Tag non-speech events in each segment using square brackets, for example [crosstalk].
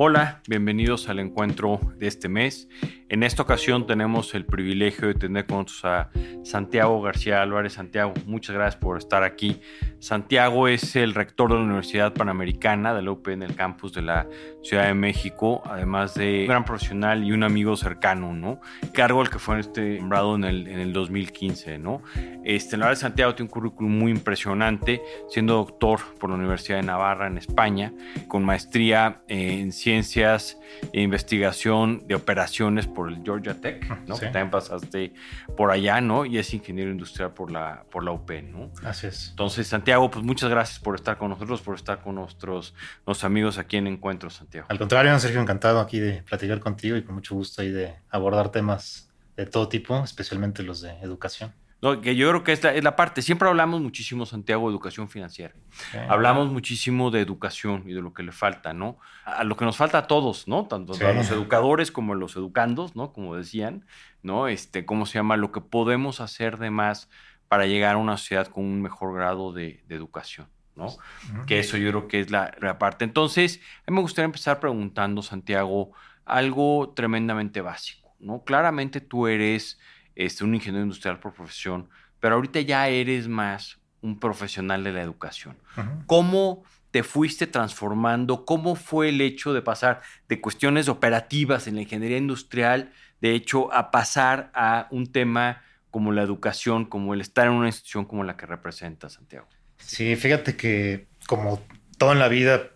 Hola, bienvenidos al encuentro de este mes. En esta ocasión tenemos el privilegio de tener con nosotros a Santiago García Álvarez. Santiago, muchas gracias por estar aquí. Santiago es el rector de la Universidad Panamericana de la UP en el campus de la Ciudad de México, además de un gran profesional y un amigo cercano, ¿no? Cargo al que fue este nombrado en el, en el 2015, ¿no? Este, la verdad, Santiago tiene un currículum muy impresionante, siendo doctor por la Universidad de Navarra en España, con maestría en ciencias e investigación de operaciones por el Georgia Tech, ¿no? Que también pasaste por allá, ¿no? Y es ingeniero industrial por la, por la UP, ¿no? Así es. Entonces, Santiago, pues muchas gracias por estar con nosotros, por estar con nuestros, nuestros amigos aquí en Encuentro, Santiago. Al contrario, Sergio, encantado aquí de platicar contigo y con mucho gusto ahí de abordar temas de todo tipo, especialmente los de educación. No, que yo creo que es la, es la, parte. Siempre hablamos muchísimo, Santiago, de educación financiera. Sí. Hablamos muchísimo de educación y de lo que le falta, ¿no? A lo que nos falta a todos, ¿no? Tanto sí. a los educadores como a los educandos, ¿no? Como decían, ¿no? Este, ¿cómo se llama? Lo que podemos hacer de más para llegar a una sociedad con un mejor grado de, de educación, ¿no? Que eso yo creo que es la, la parte. Entonces, a mí me gustaría empezar preguntando, Santiago, algo tremendamente básico, ¿no? Claramente tú eres este, un ingeniero industrial por profesión, pero ahorita ya eres más un profesional de la educación. Uh -huh. ¿Cómo te fuiste transformando? ¿Cómo fue el hecho de pasar de cuestiones operativas en la ingeniería industrial, de hecho, a pasar a un tema como la educación, como el estar en una institución como la que representa Santiago? Sí, fíjate que como todo en la vida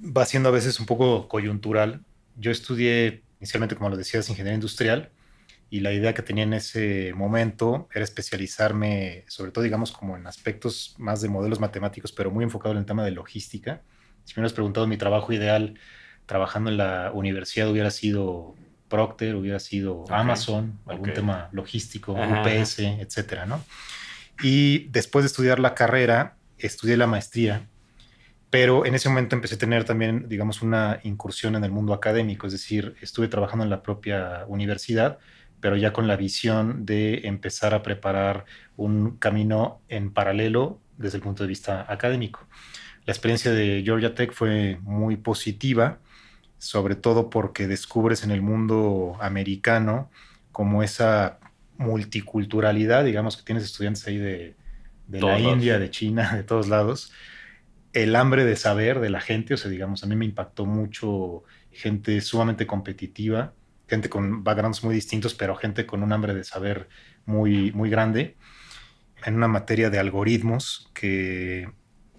va siendo a veces un poco coyuntural. Yo estudié inicialmente, como lo decías, ingeniería industrial y la idea que tenía en ese momento era especializarme, sobre todo, digamos, como en aspectos más de modelos matemáticos, pero muy enfocado en el tema de logística. Si me hubieras preguntado mi trabajo ideal trabajando en la universidad hubiera sido Procter, hubiera sido okay. Amazon, algún okay. tema logístico, Ajá. UPS, etcétera, ¿no? Y después de estudiar la carrera, estudié la maestría, pero en ese momento empecé a tener también, digamos, una incursión en el mundo académico, es decir, estuve trabajando en la propia universidad, pero ya con la visión de empezar a preparar un camino en paralelo desde el punto de vista académico. La experiencia de Georgia Tech fue muy positiva, sobre todo porque descubres en el mundo americano como esa multiculturalidad, digamos que tienes estudiantes ahí de, de la India, de China, de todos lados, el hambre de saber de la gente, o sea, digamos, a mí me impactó mucho gente sumamente competitiva, gente con backgrounds muy distintos, pero gente con un hambre de saber muy, muy grande, en una materia de algoritmos que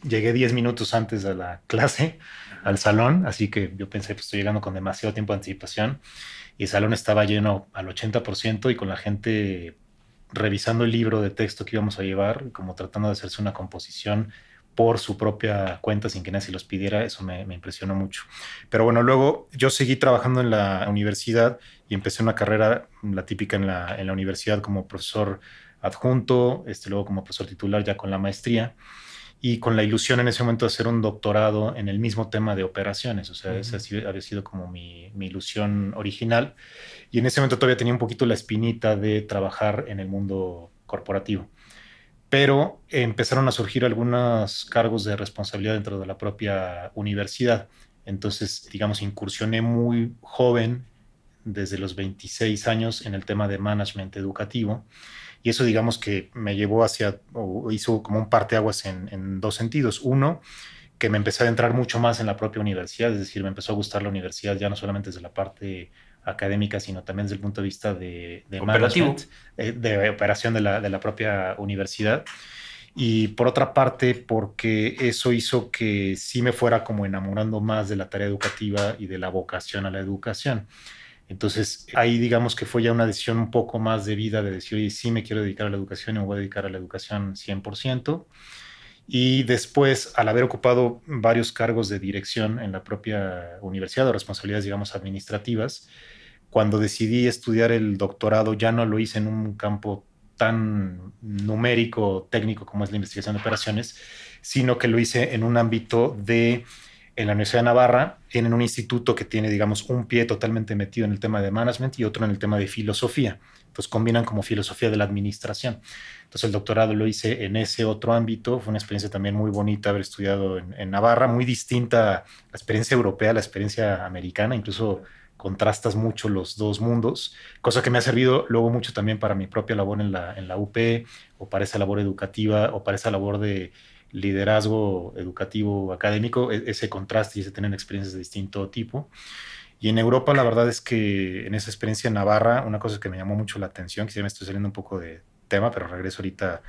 llegué 10 minutos antes de la clase al salón, así que yo pensé, pues estoy llegando con demasiado tiempo de anticipación, y el salón estaba lleno al 80% y con la gente revisando el libro de texto que íbamos a llevar, como tratando de hacerse una composición por su propia cuenta sin que nadie se los pidiera, eso me, me, impresionó mucho. Pero bueno, luego yo seguí trabajando en la universidad y empecé una carrera, la típica en la, en la universidad como profesor adjunto, este, luego como profesor titular ya con la maestría y con la ilusión en ese momento de hacer un doctorado en el mismo tema de operaciones. O sea, uh -huh. esa había sido como mi, mi, ilusión original. Y en ese momento todavía tenía un poquito la espinita de trabajar en el mundo corporativo. Pero empezaron a surgir algunos cargos de responsabilidad dentro de la propia universidad. Entonces, digamos, incursioné muy joven, desde los 26 años, en el tema de management educativo y eso digamos que me llevó hacia, o hizo como un parteaguas en, dos sentidos. Uno, que me empecé a entrar mucho más en la propia universidad, es decir, me empezó a gustar la universidad ya no solamente desde la parte académica, sino también desde el punto de vista de, de management, de, de, operación de la, de la propia universidad. Y por otra parte, porque eso hizo que sí me fuera como enamorando más de la tarea educativa y de la vocación a la educación. Entonces ahí digamos que fue ya una decisión un poco más de vida de decir, oye, sí me quiero dedicar a la educación y me voy a dedicar a la educación 100%. Y después, al haber ocupado varios cargos de dirección en la propia universidad o responsabilidades, digamos, administrativas, cuando decidí estudiar el doctorado ya no lo hice en un campo tan numérico, técnico como es la investigación de operaciones, sino que lo hice en un ámbito de en la Universidad de Navarra tienen un instituto que tiene, digamos, un pie totalmente metido en el tema de management y otro en el tema de filosofía. Entonces combinan como filosofía de la administración. Entonces el doctorado lo hice en ese otro ámbito. Fue una experiencia también muy bonita haber estudiado en, Navarra, muy distinta a la experiencia europea, la experiencia americana, incluso contrastas mucho los dos mundos, cosa que me ha servido luego mucho también para mi propia labor en la, en la UP o para esa labor educativa o para esa labor de liderazgo educativo académico, e, ese contraste y ese tener experiencias de distinto tipo. Y en Europa, la verdad es que en esa experiencia en Navarra, una cosa que me llamó mucho la atención, quizá me estoy saliendo un poco de tema, pero regreso ahorita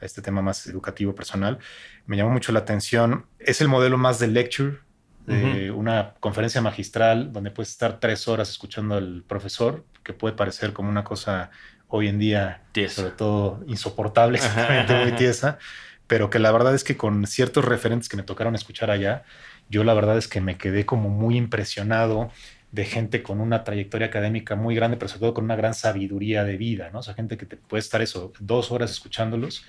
a este tema más educativo personal, me llamó mucho la atención, es el modelo más de lecture, de una conferencia magistral donde puedes estar tres horas escuchando al profesor, que puede parecer como una cosa hoy en día, sobre todo insoportable, [laughs] exactamente muy tiesa pero que la verdad es que con ciertos referentes que me tocaron escuchar allá, yo la verdad es que me quedé como muy impresionado de gente con una trayectoria académica muy grande, pero sobre todo con una gran sabiduría de vida, ¿no? O sea, gente que te puede estar eso, dos horas escuchándolos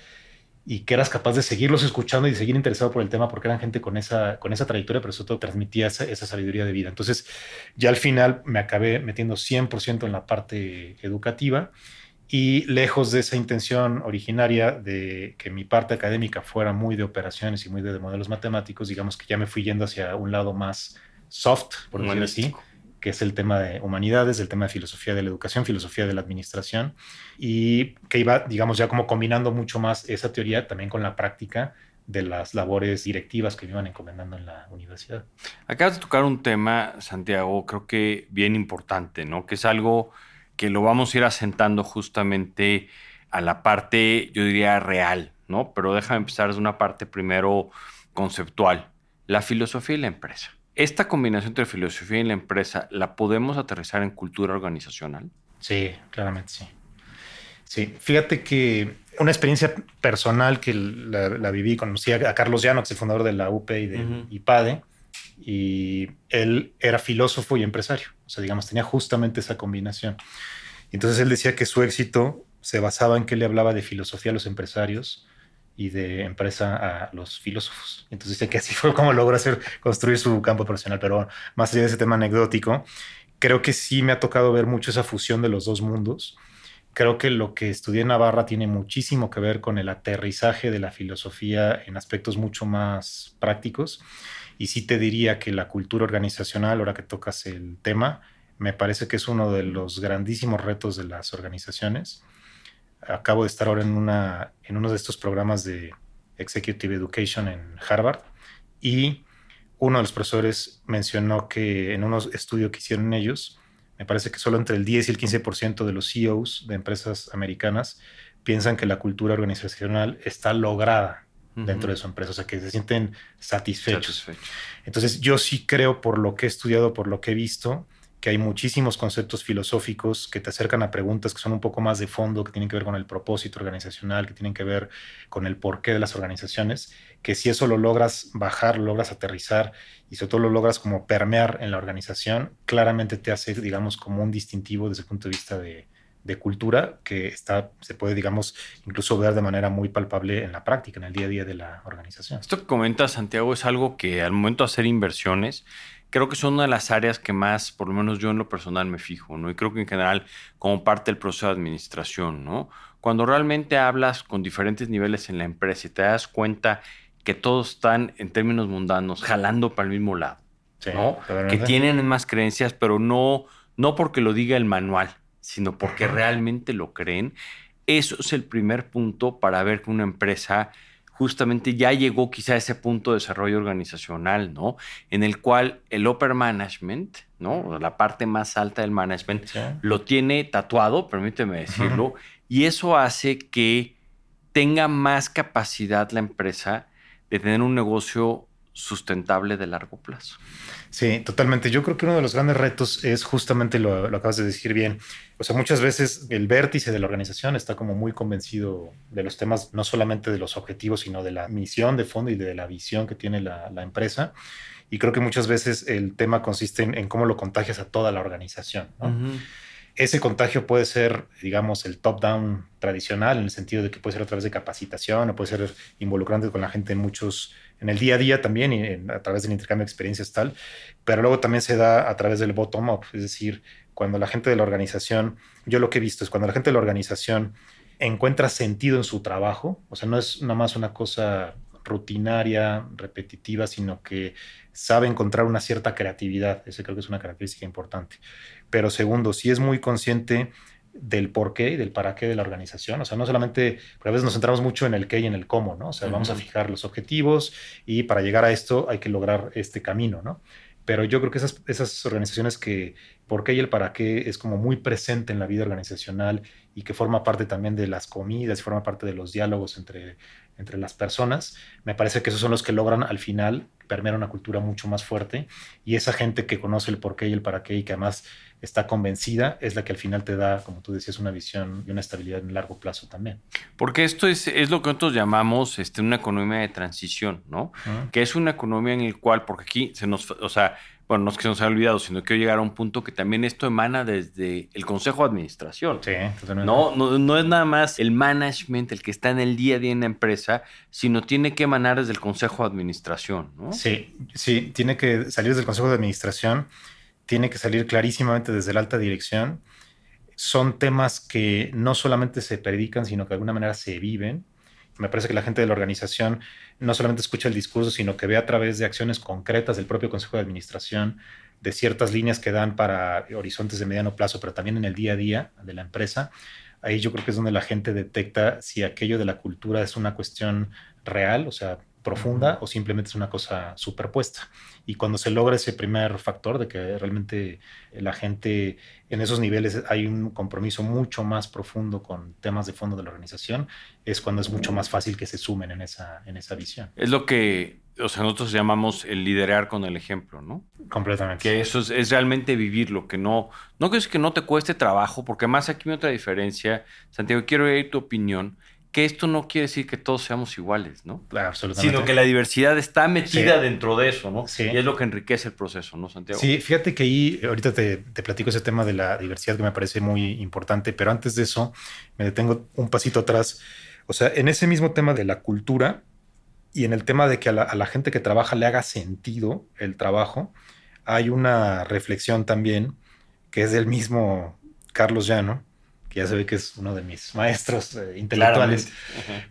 y que eras capaz de seguirlos escuchando y de seguir interesado por el tema porque eran gente con esa, con esa trayectoria, pero sobre todo transmitía esa, esa sabiduría de vida. Entonces, ya al final me acabé metiendo 100% en la parte educativa y lejos de esa intención originaria de que mi parte académica fuera muy de operaciones y muy de, modelos matemáticos, digamos que ya me fui yendo hacia un lado más soft, por decirlo así, que es el tema de humanidades, el tema de filosofía de la educación, filosofía de la administración, y que iba, digamos, ya como combinando mucho más esa teoría también con la práctica de las labores directivas que me iban encomendando en la universidad. Acabas de tocar un tema, Santiago, creo que bien importante, ¿no? Que es algo que lo vamos a ir asentando justamente a la parte, yo diría, real, ¿no? Pero déjame empezar desde una parte primero conceptual, la filosofía y la empresa. ¿Esta combinación entre filosofía y la empresa la podemos aterrizar en cultura organizacional? Sí, claramente sí. Sí, fíjate que una experiencia personal que la, viví, conocí a Carlos Llano, que es el fundador de la UP y de IPADE, y él era filósofo y empresario. O sea, digamos, tenía justamente esa combinación. Entonces él decía que su éxito se basaba en que le hablaba de filosofía a los empresarios y de empresa a los filósofos. Entonces dice que así fue como logró hacer, construir su campo profesional. Pero más allá de ese tema anecdótico, creo que sí me ha tocado ver mucho esa fusión de los dos mundos. Creo que lo que estudié en Navarra tiene muchísimo que ver con el aterrizaje de la filosofía en aspectos mucho más prácticos y sí te diría que la cultura organizacional, ahora que tocas el tema, me parece que es uno de los grandísimos retos de las organizaciones. Acabo de estar ahora en, una, en uno de estos programas de Executive Education en Harvard y uno de los profesores mencionó que en unos estudios que hicieron ellos, me parece que solo entre el 10 y el 15% de los CEOs de empresas americanas piensan que la cultura organizacional está lograda dentro de su empresa, o sea, que se sienten satisfechos. Entonces, yo sí creo, por lo que he estudiado, por lo que he visto, que hay muchísimos conceptos filosóficos que te acercan a preguntas que son un poco más de fondo, que tienen que ver con el propósito organizacional, que tienen que ver con el porqué de las organizaciones, que si eso lo logras bajar, lo logras aterrizar y sobre todo lo logras como permear en la organización, claramente te hace, digamos, como un distintivo desde el punto de vista de, de cultura que está, se puede, digamos, incluso ver de manera muy palpable en la práctica, en el día a día de la organización. Esto que comenta Santiago es algo que al momento de hacer inversiones, creo que son una de las áreas que más, por lo menos yo en lo personal, me fijo, ¿no? Y creo que en general, como parte del proceso de administración, ¿no? Cuando realmente hablas con diferentes niveles en la empresa y te das cuenta que todos están, en términos mundanos, jalando para el mismo lado, ¿no? Que tienen más creencias, pero no, no porque lo diga el manual, sino porque realmente lo creen. Eso es el primer punto para ver que una empresa justamente ya llegó quizá a ese punto de desarrollo organizacional, ¿no? En el cual el upper management, ¿no? La parte más alta del management lo tiene tatuado, permíteme decirlo, y eso hace que tenga más capacidad la empresa de tener un negocio sustentable de largo plazo. Sí, totalmente. Yo creo que uno de los grandes retos es justamente lo, lo, acabas de decir bien. O sea, muchas veces el vértice de la organización está como muy convencido de los temas, no solamente de los objetivos, sino de la misión de fondo y de la visión que tiene la, la empresa. Y creo que muchas veces el tema consiste en, cómo lo contagias a toda la organización. Ese contagio puede ser, digamos, el top-down tradicional, en el sentido de que puede ser a través de capacitación o puede ser involucrando con la gente en muchos, en el día a día también y a través del intercambio de experiencias tal, pero luego también se da a través del bottom-up, es decir, cuando la gente de la organización, yo lo que he visto es cuando la gente de la organización encuentra sentido en su trabajo, o sea, no es nada más una cosa rutinaria, repetitiva, sino que sabe encontrar una cierta creatividad. Ese creo que es una característica importante. Pero segundo, si es muy consciente del por qué y del para qué de la organización. O sea, no solamente, porque a veces nos centramos mucho en el qué y en el cómo, ¿no? O sea, vamos a fijar los objetivos y para llegar a esto hay que lograr este camino, ¿no? Pero yo creo que esas, esas organizaciones que por qué y el para qué es como muy presente en la vida organizacional y que forma parte también de las comidas y forma parte de los diálogos entre, entre las personas, me parece que esos son los que logran al final permear una cultura mucho más fuerte y esa gente que conoce el por qué y el para qué y que además está convencida es la que al final te da, como tú decías, una visión y una estabilidad en largo plazo también. Porque esto es, es lo que nosotros llamamos este, una economía de transición, ¿no? Que es una economía en el cual, porque aquí se nos, o sea, bueno, no es que se nos haya olvidado, sino que llegar a un punto que también esto emana desde el Consejo de Administración. Sí, no, no, no es nada más el management el que está en el día a día en la empresa, sino tiene que emanar desde el Consejo de Administración, ¿no? Sí, sí, tiene que salir desde el Consejo de Administración tiene que salir clarísimamente desde la alta dirección. Son temas que no solamente se predican, sino que de alguna manera se viven. Me parece que la gente de la organización no solamente escucha el discurso, sino que ve a través de acciones concretas del propio Consejo de Administración, de ciertas líneas que dan para horizontes de mediano plazo, pero también en el día a día de la empresa. Ahí yo creo que es donde la gente detecta si aquello de la cultura es una cuestión real, o sea, profunda o simplemente es una cosa superpuesta. Y cuando se logra ese primer factor de que realmente la gente en esos niveles hay un compromiso mucho más profundo con temas de fondo de la organización, es cuando es mucho más fácil que se sumen en esa, en esa visión. Es lo que o sea, nosotros llamamos el liderar con el ejemplo, ¿no? Completamente. Que eso es, es realmente vivirlo, que no, no que es que no te cueste trabajo, porque más aquí hay otra diferencia, Santiago, quiero oír tu opinión, que esto no quiere decir que todos seamos iguales, ¿no? absolutamente. Sino que la diversidad está metida dentro de eso, ¿no? Sí. Y es lo que enriquece el proceso, ¿no, Santiago? Sí, fíjate que ahí, ahorita te, te, platico ese tema de la diversidad que me parece muy importante, pero antes de eso, me detengo un pasito atrás. O sea, en ese mismo tema de la cultura y en el tema de que a la, a la gente que trabaja le haga sentido el trabajo, hay una reflexión también que es del mismo Carlos Llano, que ya se ve que es uno de mis maestros eh, intelectuales,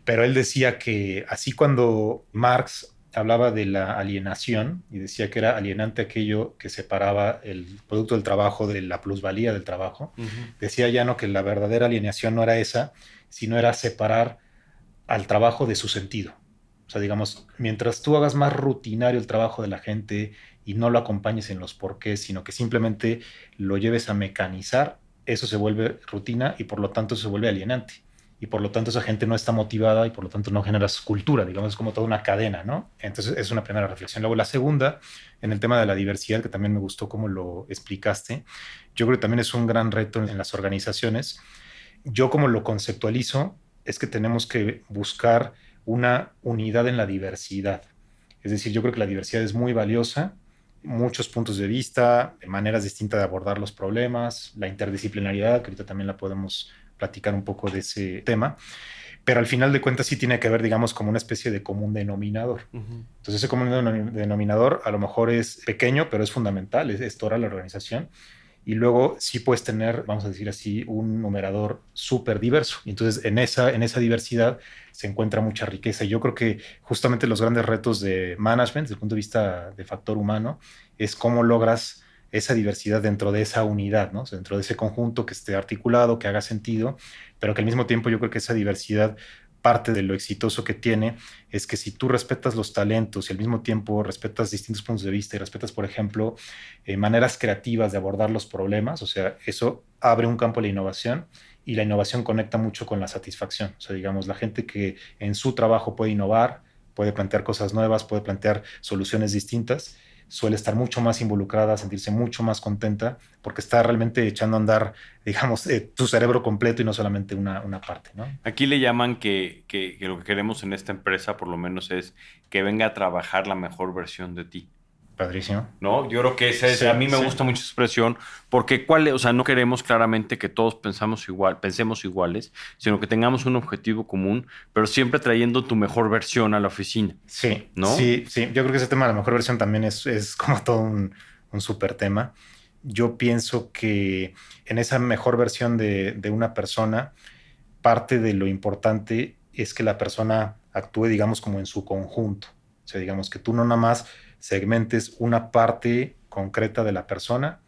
pero él decía que así cuando Marx hablaba de la alienación y decía que era alienante aquello que separaba el producto del trabajo de la plusvalía del trabajo, decía ya no que la verdadera alienación no era esa, sino era separar al trabajo de su sentido. O sea, digamos, mientras tú hagas más rutinario el trabajo de la gente y no lo acompañes en los porqués, sino que simplemente lo lleves a mecanizar, eso se vuelve rutina y por lo tanto se vuelve alienante. Y por lo tanto esa gente no está motivada y por lo tanto no genera cultura, digamos, es como toda una cadena, ¿no? Entonces es una primera reflexión. Luego la segunda, en el tema de la diversidad, que también me gustó cómo lo explicaste, yo creo que también es un gran reto en las organizaciones. Yo como lo conceptualizo es que tenemos que buscar una unidad en la diversidad. Es decir, yo creo que la diversidad es muy valiosa, muchos puntos de vista, maneras distintas de abordar los problemas, la interdisciplinariedad, que ahorita también la podemos platicar un poco de ese tema. Pero al final de cuentas sí tiene que haber, digamos, como una especie de común denominador. Entonces ese común denominador a lo mejor es pequeño, pero es fundamental, es, es toda la organización y luego sí puedes tener, vamos a decir así, un numerador súper diverso. Y entonces en esa, en esa diversidad se encuentra mucha riqueza. Y yo creo que justamente los grandes retos de management, desde el punto de vista de factor humano, es cómo logras esa diversidad dentro de esa unidad, ¿no? dentro de ese conjunto que esté articulado, que haga sentido, pero que al mismo tiempo yo creo que esa diversidad parte de lo exitoso que tiene es que si tú respetas los talentos y al mismo tiempo respetas distintos puntos de vista y respetas, por ejemplo, eh, maneras creativas de abordar los problemas, o sea, eso abre un campo a la innovación y la innovación conecta mucho con la satisfacción. O sea, digamos, la gente que en su trabajo puede innovar, puede plantear cosas nuevas, puede plantear soluciones distintas, suele estar mucho más involucrada, sentirse mucho más contenta, porque está realmente echando a andar, digamos, eh, tu cerebro completo y no solamente una, una parte. ¿no? Aquí le llaman que, que, lo que queremos en esta empresa, por lo menos, es que venga a trabajar la mejor versión de ti. Padrísimo. ¿No? Yo creo que esa es, a mí me gusta mucho esa expresión, porque cuál, o sea, no queremos claramente que todos pensamos igual, pensemos iguales, sino que tengamos un objetivo común, pero siempre trayendo tu mejor versión a la oficina. Sí, ¿no? Sí, sí. Yo creo que ese tema de la mejor versión también es, es como todo un, un súper tema. Yo pienso que en esa mejor versión de, de una persona, parte de lo importante es que la persona actúe, digamos, como en su conjunto. O sea, digamos que tú no nada más segmentes una parte concreta de la persona,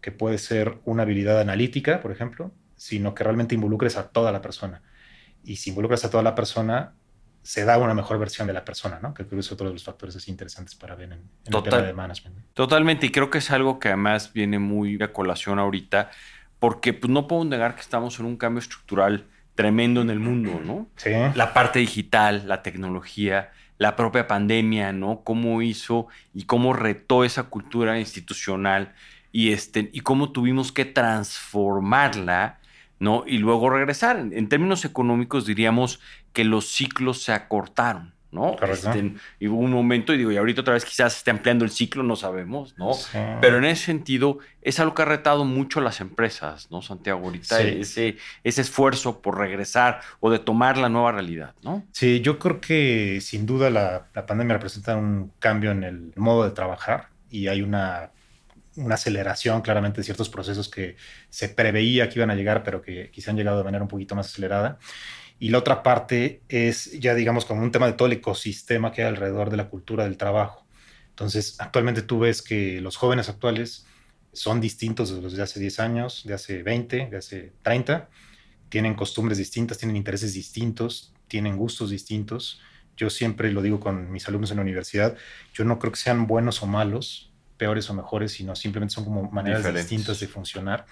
que puede ser una habilidad analítica, por ejemplo, sino que realmente involucres a toda la persona. Y si involucras a toda la persona, se da una mejor versión de la persona, ¿no? Que creo que es otro de los factores así interesantes para ver en, el tema de management. Totalmente, y creo que es algo que además viene muy a colación ahorita, porque pues, no podemos negar que estamos en un cambio estructural tremendo en el mundo, ¿no? Sí. La parte digital, la tecnología, la propia pandemia, ¿no? Cómo hizo y cómo retó esa cultura institucional y, este, y cómo tuvimos que transformarla, ¿no? Y luego regresar. En, términos económicos diríamos que los ciclos se acortaron. ¿No? Este, y hubo un momento, y digo, y ahorita otra vez quizás se esté ampliando el ciclo, no sabemos, ¿no? Pero en ese sentido, es algo que ha retado mucho a las empresas, ¿no, Santiago? Ahorita ese, ese esfuerzo por regresar o de tomar la nueva realidad, ¿no? Sí, yo creo que sin duda la, la pandemia representa un cambio en el modo de trabajar y hay una una aceleración claramente de ciertos procesos que se preveía que iban a llegar, pero que quizá han llegado de manera un poquito más acelerada. Y la otra parte es ya, digamos, como un tema de todo el ecosistema que hay alrededor de la cultura del trabajo. Entonces, actualmente tú ves que los jóvenes actuales son distintos de los de hace 10 años, de hace 20, de hace 30. Tienen costumbres distintas, tienen intereses distintos, tienen gustos distintos. Yo siempre lo digo con mis alumnos en la universidad, yo no creo que sean buenos o malos, peores o mejores, sino simplemente son como maneras distintas de funcionar.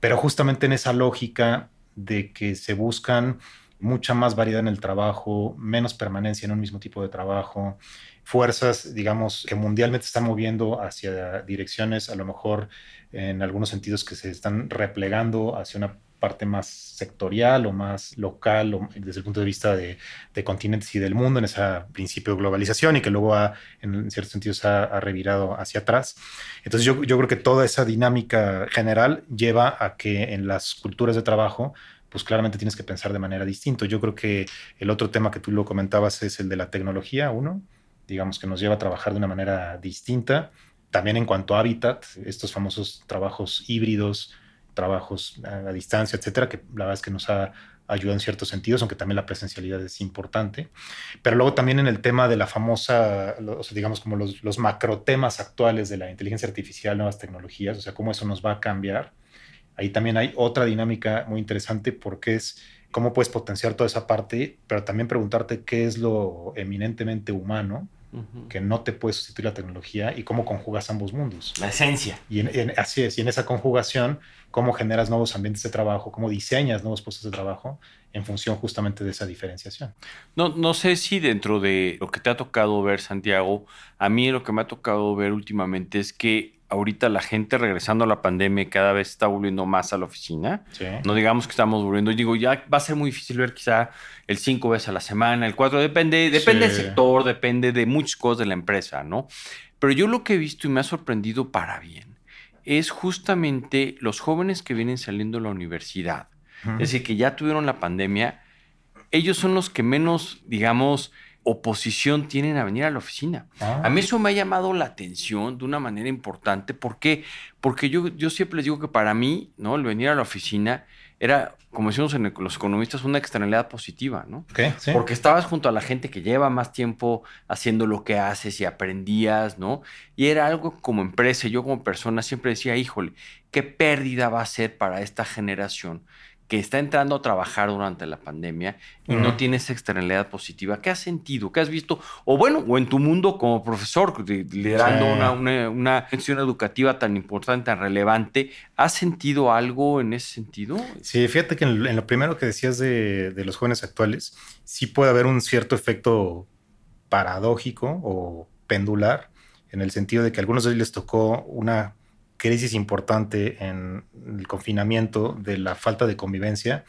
Pero justamente en esa lógica de que se buscan mucha más variedad en el trabajo, menos permanencia en un mismo tipo de trabajo, fuerzas, digamos, que mundialmente están moviendo hacia direcciones, a lo mejor en algunos sentidos que se están replegando hacia una parte más sectorial o más local desde el punto de vista de, continentes y del mundo en ese principio de globalización y que luego ha, en ciertos sentidos ha, revirado hacia atrás. Entonces yo creo que toda esa dinámica general lleva a que en las culturas de trabajo pues claramente tienes que pensar de manera distinta. Yo creo que el otro tema que tú lo comentabas es el de la tecnología, uno, digamos que nos lleva a trabajar de una manera distinta. También en cuanto a hábitat, estos famosos trabajos híbridos, trabajos a, distancia, etcétera, que la verdad es que nos ha ayudado en ciertos sentidos, aunque también la presencialidad es importante. Pero luego también en el tema de la famosa, sea, digamos como los, los macro temas actuales de la inteligencia artificial, nuevas tecnologías, o sea, cómo eso nos va a cambiar ahí también hay otra dinámica muy interesante porque es cómo puedes potenciar toda esa parte, pero también preguntarte qué es lo eminentemente humano que no te puede sustituir la tecnología y cómo conjugas ambos mundos. La esencia. Y así es, y en esa conjugación, cómo generas nuevos ambientes de trabajo, cómo diseñas nuevos puestos de trabajo en función justamente de esa diferenciación. No, no sé si dentro de lo que te ha tocado ver, Santiago, a mí lo que me ha tocado ver últimamente es que ahorita la gente regresando a la pandemia cada vez está volviendo más a la oficina. No digamos que estamos volviendo. Digo, ya va a ser muy difícil ver quizá el cinco veces a la semana, el cuatro, depende, depende del sector, depende de muchas cosas de la empresa, ¿no? Pero yo lo que he visto y me ha sorprendido para bien es justamente los jóvenes que vienen saliendo de la universidad. Es decir, que ya tuvieron la pandemia, ellos son los que menos, digamos, oposición tienen a venir a la oficina. Ah. A mí eso me ha llamado la atención de una manera importante. ¿Por qué? Porque yo, yo siempre les digo que para mí, ¿no? El venir a la oficina era, como decimos en los economistas, una externalidad positiva, ¿no? Porque estabas junto a la gente que lleva más tiempo haciendo lo que haces y aprendías, ¿no? Y era algo como empresa, yo como persona siempre decía, híjole, qué pérdida va a ser para esta generación que está entrando a trabajar durante la pandemia y no tiene esa externalidad positiva. ¿Qué has sentido? ¿Qué has visto? O bueno, o en tu mundo como profesor, liderando una, una, educativa tan importante, tan relevante, ¿has sentido algo en ese sentido? Sí, fíjate que en, lo primero que decías de, de los jóvenes actuales, sí puede haber un cierto efecto paradójico o pendular, en el sentido de que a algunos de ellos les tocó una crisis importante en el confinamiento de la falta de convivencia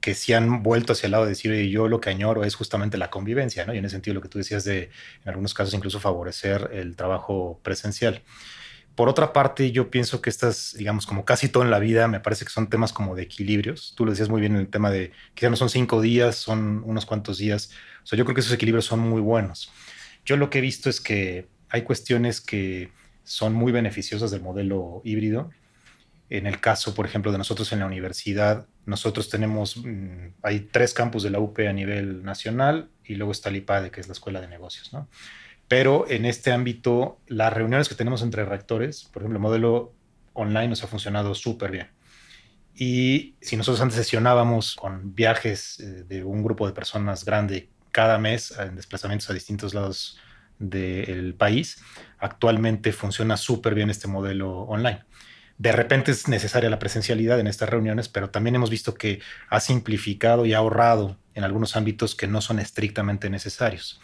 que se han vuelto hacia el lado de decir, yo lo que añoro es justamente la convivencia, ¿no? Y en ese sentido lo que tú decías de, en algunos casos, incluso favorecer el trabajo presencial. Por otra parte, yo pienso que estas, digamos, como casi todo en la vida, me parece que son temas como de equilibrios. Tú lo decías muy bien en el tema de ya no son cinco días, son unos cuantos días. O sea, yo creo que esos equilibrios son muy buenos. Yo lo que he visto es que hay cuestiones que son muy beneficiosas del modelo híbrido. En el caso, por ejemplo, de nosotros en la universidad, nosotros tenemos, mm, hay tres campus de la UP a nivel nacional y luego está el IPADE, que es la Escuela de Negocios, ¿no? Pero en este ámbito, las reuniones que tenemos entre rectores, por ejemplo, el modelo online nos ha funcionado súper bien. Y si nosotros antes sesionábamos con viajes eh, de un grupo de personas grande cada mes en desplazamientos a distintos lados del país, actualmente funciona súper bien este modelo online. De repente es necesaria la presencialidad en estas reuniones, pero también hemos visto que ha simplificado y ahorrado en algunos ámbitos que no son estrictamente necesarios.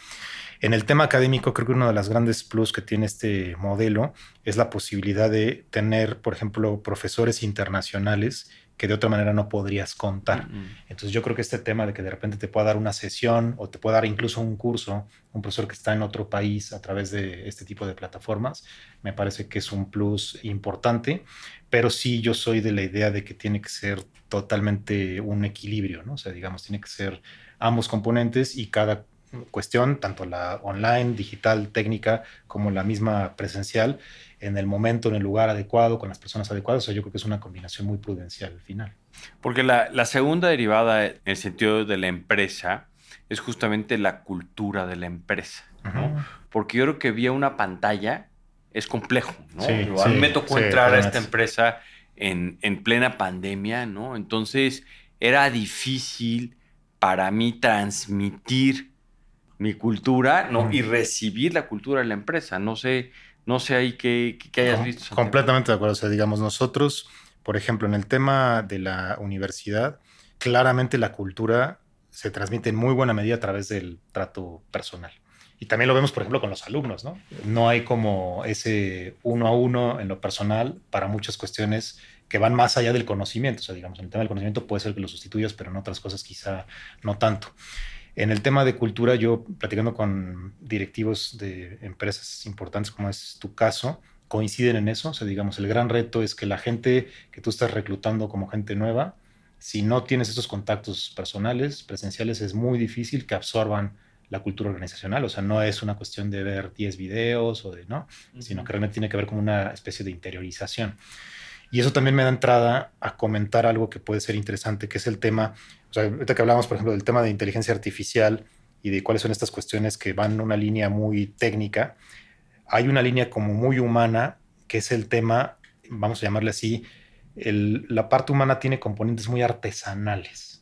En el tema académico, creo que uno de los grandes plus que tiene este modelo es la posibilidad de tener, por ejemplo, profesores internacionales que de otra manera no podrías contar. Entonces yo creo que este tema de que de repente te pueda dar una sesión o te pueda dar incluso un curso, un profesor que está en otro país a través de este tipo de plataformas, me parece que es un plus importante, pero sí yo soy de la idea de que tiene que ser totalmente un equilibrio, ¿no? O sea, digamos, tiene que ser ambos componentes y cada cuestión, tanto la online, digital, técnica, como la misma presencial, en el momento, en el lugar adecuado, con las personas adecuadas. O sea, yo creo que es una combinación muy prudencial al final. Porque la, segunda derivada en el sentido de la empresa es justamente la cultura de la empresa. Porque yo creo que vía una pantalla es complejo. ¿no? a mí me tocó entrar a esta empresa en, en plena pandemia, ¿no? Entonces era difícil para mí transmitir mi cultura ¿no? y recibir la cultura de la empresa. No sé, no sé ahí qué, hayas visto. Completamente de acuerdo. O sea, digamos, nosotros, por ejemplo, en el tema de la universidad, claramente la cultura se transmite en muy buena medida a través del trato personal. Y también lo vemos, por ejemplo, con los alumnos, ¿no? No hay como ese uno a uno en lo personal para muchas cuestiones que van más allá del conocimiento. O sea, digamos, en el tema del conocimiento puede ser que lo sustituyas, pero en otras cosas quizá no tanto. En el tema de cultura, yo platicando con directivos de empresas importantes como es tu caso, coinciden en eso. O sea, digamos, el gran reto es que la gente que tú estás reclutando como gente nueva, si no tienes esos contactos personales, presenciales, es muy difícil que absorban la cultura organizacional. O sea, no es una cuestión de ver 10 videos o de, ¿no? Sino que realmente tiene que ver con una especie de interiorización. Y eso también me da entrada a comentar algo que puede ser interesante, que es el tema sea, ahorita que hablamos, por ejemplo, del tema de inteligencia artificial y de cuáles son estas cuestiones que van en una línea muy técnica, hay una línea como muy humana, que es el tema, vamos a llamarle así, la parte humana tiene componentes muy artesanales.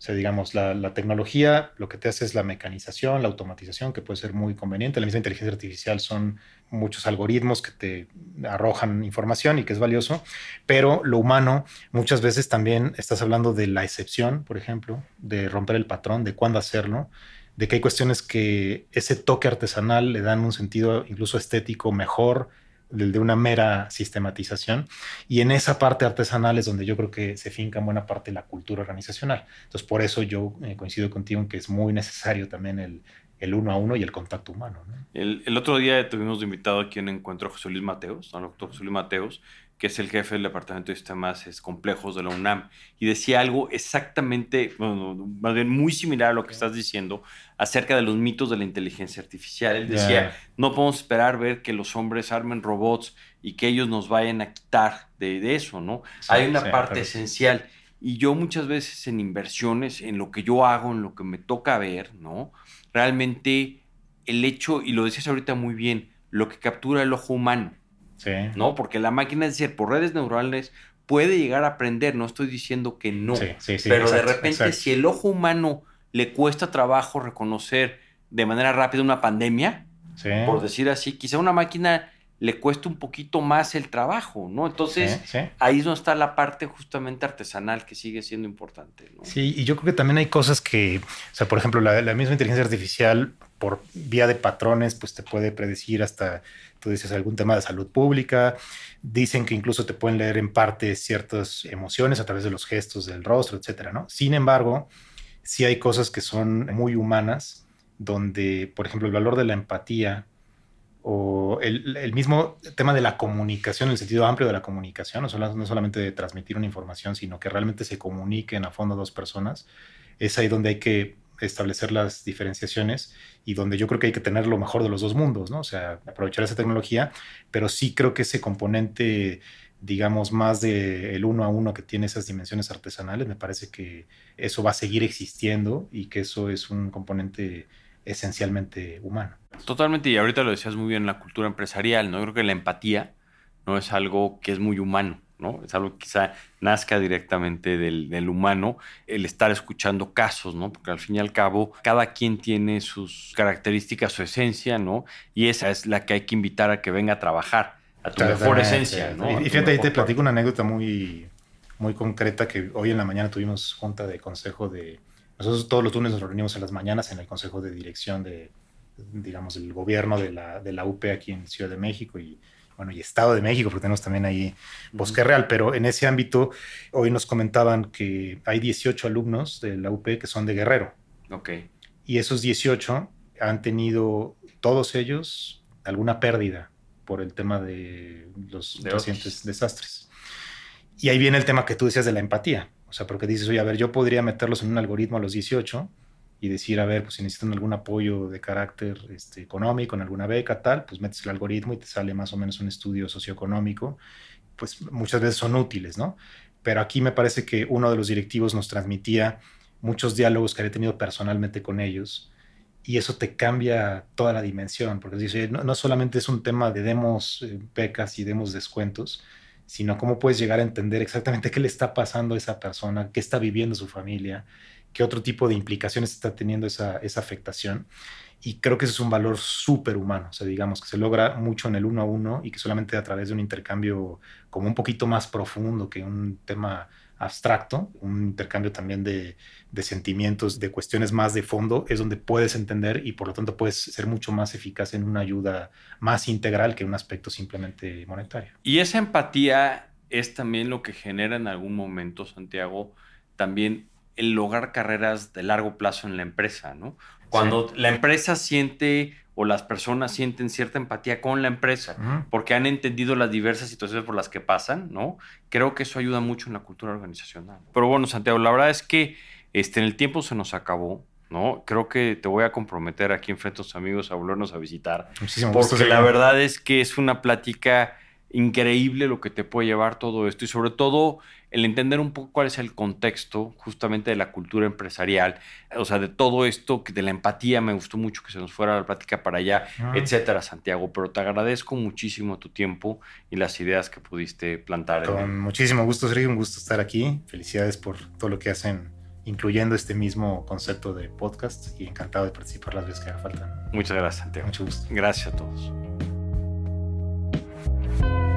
O sea, digamos, la, tecnología lo que te hace es la mecanización, la automatización, que puede ser muy conveniente. La misma inteligencia artificial son muchos algoritmos que te arrojan información y que es valioso, pero lo humano muchas veces también estás hablando de la excepción, por ejemplo, de romper el patrón, de cuándo hacerlo, de que hay cuestiones que ese toque artesanal le dan un sentido incluso estético mejor, del de una mera sistematización. Y en esa parte artesanal es donde yo creo que se finca en buena parte la cultura organizacional. Entonces, por eso yo eh, coincido contigo en que es muy necesario también el, el uno a uno y el contacto humano. El, el, otro día tuvimos de invitado aquí en encuentro a José Luis Mateos, al doctor José Luis Mateos, que es el jefe del Departamento de Sistemas Complejos de la UNAM, y decía algo exactamente, bueno, más bien muy similar a lo que estás diciendo acerca de los mitos de la inteligencia artificial. Él decía, no podemos esperar ver que los hombres armen robots y que ellos nos vayan a quitar de, de eso, ¿no? Hay una parte esencial. Y yo muchas veces en inversiones, en lo que yo hago, en lo que me toca ver, ¿no? Realmente el hecho, y lo decías ahorita muy bien, lo que captura el ojo humano ¿No? Porque la máquina, es decir, por redes neurales puede llegar a aprender, no estoy diciendo que no, pero de repente si el ojo humano le cuesta trabajo reconocer de manera rápida una pandemia, por decir así, quizá una máquina le cuesta un poquito más el trabajo, ¿no? Entonces, ahí es donde está la parte justamente artesanal que sigue siendo importante. Sí, y yo creo que también hay cosas que, o sea, por ejemplo, la, la misma inteligencia artificial por vía de patrones, pues te puede predecir hasta, tú dices, algún tema de salud pública. Dicen que incluso te pueden leer en parte ciertas emociones a través de los gestos del rostro, etcétera, ¿no? Sin embargo, sí hay cosas que son muy humanas, donde, por ejemplo, el valor de la empatía o el, mismo tema de la comunicación, el sentido amplio de la comunicación, no, no solamente de transmitir una información, sino que realmente se comuniquen a fondo dos personas, es ahí donde hay que establecer las diferenciaciones y donde yo creo que hay que tener lo mejor de los dos mundos, ¿no? O sea, aprovechar esa tecnología, pero sí creo que ese componente, digamos, más de el uno a uno que tiene esas dimensiones artesanales, me parece que eso va a seguir existiendo y que eso es un componente esencialmente humano. Totalmente, y ahorita lo decías muy bien, la cultura empresarial, ¿no? creo que la empatía no es algo que es muy humano, ¿no? Es algo que quizá nazca directamente del, humano, el estar escuchando casos, ¿no? Porque al fin y al cabo, cada quien tiene sus características, su esencia, ¿no? Y esa es la que hay que invitar a que venga a trabajar, a tu mejor esencia, ¿no? Y, fíjate, ahí te platico una anécdota muy, muy concreta que hoy en la mañana tuvimos junta de consejo de... Nosotros todos los lunes nos reunimos en las mañanas en el consejo de dirección de, digamos, el gobierno de la, de la UP aquí en Ciudad de México y, bueno, y Estado de México, porque tenemos también ahí Bosque Real, pero en ese ámbito hoy nos comentaban que hay 18 alumnos de la UP que son de Guerrero. Ok. Y esos 18 han tenido, todos ellos, alguna pérdida por el tema de los recientes desastres. Y ahí viene el tema que tú decías de la empatía. O sea, porque dices, oye, a ver, yo podría meterlos en un algoritmo a los 18 y decir, a ver, pues si necesitan algún apoyo de carácter este, económico, en alguna beca, tal, pues metes el algoritmo y te sale más o menos un estudio socioeconómico, pues muchas veces son útiles, ¿no? Pero aquí me parece que uno de los directivos nos transmitía muchos diálogos que había tenido personalmente con ellos y eso te cambia toda la dimensión, porque dice, no, no solamente es un tema de demos eh, becas y demos descuentos, sino cómo puedes llegar a entender exactamente qué le está pasando a esa persona, qué está viviendo su familia, qué otro tipo de implicaciones está teniendo esa, afectación. Y creo que ese es un valor súper humano, o sea, digamos que se logra mucho en el uno a uno y que solamente a través de un intercambio como un poquito más profundo que un tema abstracto, un intercambio también de, de, sentimientos, de cuestiones más de fondo, es donde puedes entender y por lo tanto puedes ser mucho más eficaz en una ayuda más integral que un aspecto simplemente monetario. Y esa empatía es también lo que genera en algún momento, Santiago, también el lograr carreras de largo plazo en la empresa, ¿no? Cuando la empresa siente o las personas sienten cierta empatía con la empresa porque han entendido las diversas situaciones por las que pasan, ¿no? Creo que eso ayuda mucho en la cultura organizacional. Pero bueno, Santiago, la verdad es que este, en el tiempo se nos acabó. ¿no? Creo que te voy a comprometer aquí en frente a tus amigos a volvernos a visitar. Muchísimo porque la verdad es que es una plática increíble lo que te puede llevar todo esto y sobre todo el entender un poco cuál es el contexto justamente de la cultura empresarial, o sea, de todo esto, de la empatía, me gustó mucho que se nos fuera la plática para allá, etcétera, Santiago, pero te agradezco muchísimo tu tiempo y las ideas que pudiste plantar. Con muchísimo gusto, Sergio, un gusto estar aquí. Felicidades por todo lo que hacen, incluyendo este mismo concepto de podcast y encantado de participar las veces que haga falta. Muchas gracias, Santiago. Mucho gusto. Gracias a todos. Bye.